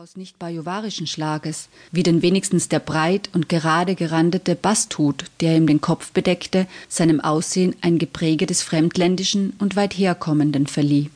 durchaus nicht bajuwarischen Schlages, wie denn wenigstens der breit und gerade gerandete Basthut, der ihm den Kopf bedeckte, seinem Aussehen ein Gepräge des Fremdländischen und weit herkommenden verlieh.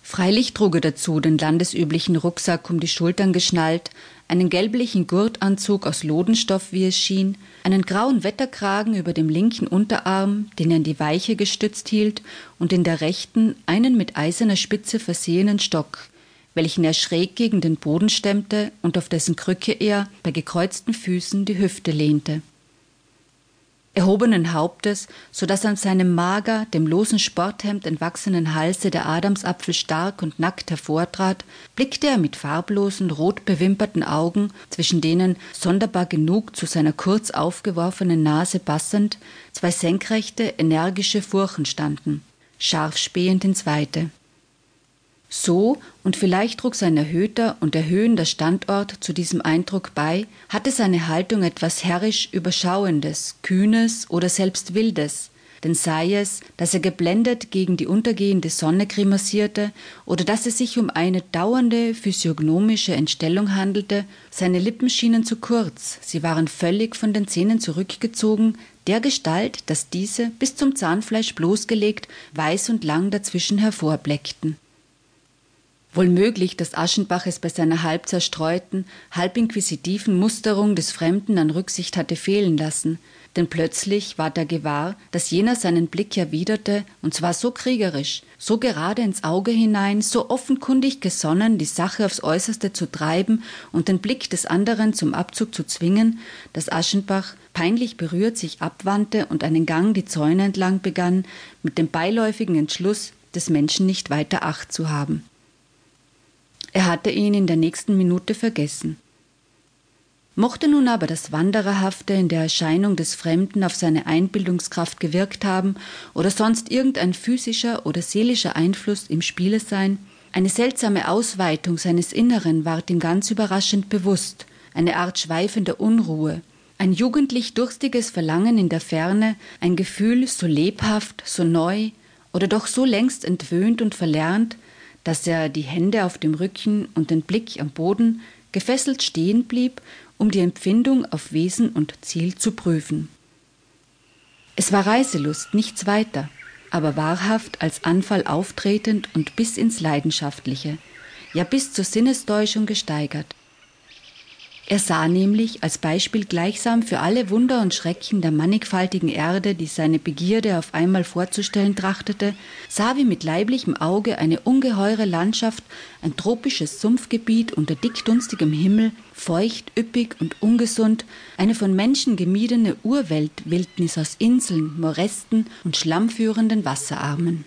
Freilich trug er dazu den landesüblichen Rucksack um die Schultern geschnallt, einen gelblichen Gurtanzug aus Lodenstoff, wie es schien, einen grauen Wetterkragen über dem linken Unterarm, den er in die Weiche gestützt hielt, und in der rechten einen mit eiserner Spitze versehenen Stock, welchen er schräg gegen den Boden stemmte und auf dessen Krücke er bei gekreuzten Füßen die Hüfte lehnte erhobenen Hauptes, so dass an seinem mager, dem losen Sporthemd entwachsenen Halse der Adamsapfel stark und nackt hervortrat, blickte er mit farblosen, rot bewimperten Augen, zwischen denen sonderbar genug zu seiner kurz aufgeworfenen Nase passend zwei senkrechte, energische Furchen standen, scharf spähend ins Weite. So und vielleicht trug sein erhöhter und erhöhender Standort zu diesem Eindruck bei, hatte seine Haltung etwas herrisch Überschauendes, Kühnes oder selbst Wildes, denn sei es, dass er geblendet gegen die untergehende Sonne grimassierte oder dass es sich um eine dauernde physiognomische Entstellung handelte, seine Lippen schienen zu kurz, sie waren völlig von den Zähnen zurückgezogen, der Gestalt, dass diese bis zum Zahnfleisch bloßgelegt, weiß und lang dazwischen hervorbleckten. Wohl möglich, dass Aschenbach es bei seiner halb zerstreuten, halb inquisitiven Musterung des Fremden an Rücksicht hatte fehlen lassen, denn plötzlich ward er gewahr, dass jener seinen Blick erwiderte, und zwar so kriegerisch, so gerade ins Auge hinein, so offenkundig gesonnen, die Sache aufs äußerste zu treiben und den Blick des anderen zum Abzug zu zwingen, dass Aschenbach, peinlich berührt, sich abwandte und einen Gang die Zäune entlang begann, mit dem beiläufigen Entschluss, des Menschen nicht weiter Acht zu haben. Er hatte ihn in der nächsten Minute vergessen. Mochte nun aber das Wandererhafte in der Erscheinung des Fremden auf seine Einbildungskraft gewirkt haben oder sonst irgendein physischer oder seelischer Einfluss im Spiele sein, eine seltsame Ausweitung seines Inneren ward ihm ganz überraschend bewusst, eine Art schweifender Unruhe, ein jugendlich durstiges Verlangen in der Ferne, ein Gefühl so lebhaft, so neu oder doch so längst entwöhnt und verlernt, dass er die Hände auf dem Rücken und den Blick am Boden gefesselt stehen blieb, um die Empfindung auf Wesen und Ziel zu prüfen. Es war Reiselust, nichts weiter, aber wahrhaft als Anfall auftretend und bis ins Leidenschaftliche, ja bis zur Sinnestäuschung gesteigert. Er sah nämlich als Beispiel gleichsam für alle Wunder und Schrecken der mannigfaltigen Erde, die seine Begierde auf einmal vorzustellen trachtete, sah wie mit leiblichem Auge eine ungeheure Landschaft, ein tropisches Sumpfgebiet unter dickdunstigem Himmel, feucht, üppig und ungesund, eine von Menschen gemiedene Urweltwildnis aus Inseln, Moresten und schlammführenden Wasserarmen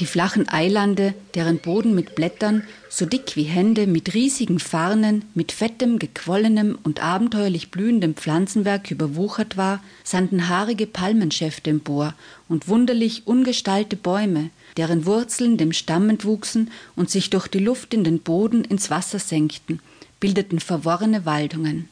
die flachen Eilande, deren Boden mit Blättern, so dick wie Hände, mit riesigen Farnen, mit fettem, gequollenem und abenteuerlich blühendem Pflanzenwerk überwuchert war, sandten haarige Palmenschäfte empor und wunderlich ungestallte Bäume, deren Wurzeln dem Stamm entwuchsen und sich durch die Luft in den Boden ins Wasser senkten, bildeten verworrene Waldungen.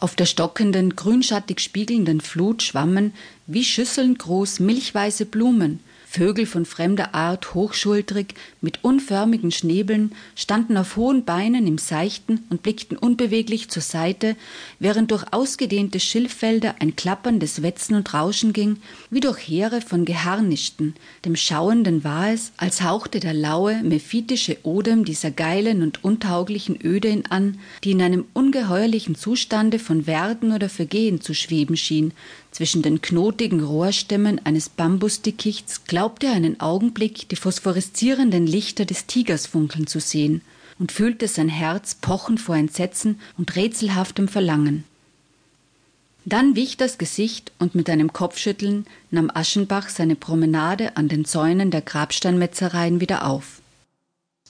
Auf der stockenden, grünschattig spiegelnden Flut schwammen wie Schüsseln groß milchweiße Blumen, Vögel von fremder Art, hochschultrig, mit unförmigen Schnäbeln, standen auf hohen Beinen im Seichten und blickten unbeweglich zur Seite, während durch ausgedehnte Schilffelder ein klapperndes Wetzen und Rauschen ging, wie durch Heere von Geharnischten. Dem Schauenden war es, als hauchte der laue, mephitische Odem dieser geilen und untauglichen Öde ihn an, die in einem ungeheuerlichen Zustande von Werden oder Vergehen zu schweben schien, zwischen den knotigen Rohrstämmen eines Bambusdickichts glaubte einen Augenblick die phosphoreszierenden Lichter des Tigers funkeln zu sehen und fühlte sein Herz pochen vor Entsetzen und rätselhaftem Verlangen. Dann wich das Gesicht und mit einem Kopfschütteln nahm Aschenbach seine Promenade an den Zäunen der Grabsteinmetzereien wieder auf.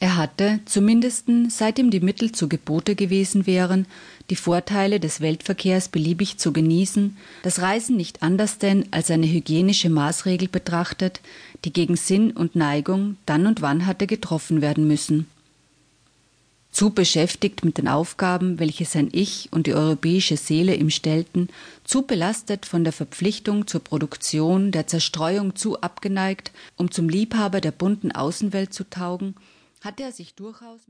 Er hatte, zumindest seit ihm die Mittel zu Gebote gewesen wären, die Vorteile des Weltverkehrs beliebig zu genießen, das Reisen nicht anders denn als eine hygienische Maßregel betrachtet, die gegen Sinn und Neigung dann und wann hatte getroffen werden müssen. Zu beschäftigt mit den Aufgaben, welche sein Ich und die europäische Seele ihm stellten, zu belastet von der Verpflichtung zur Produktion, der Zerstreuung zu abgeneigt, um zum Liebhaber der bunten Außenwelt zu taugen, hatte er sich durchaus mit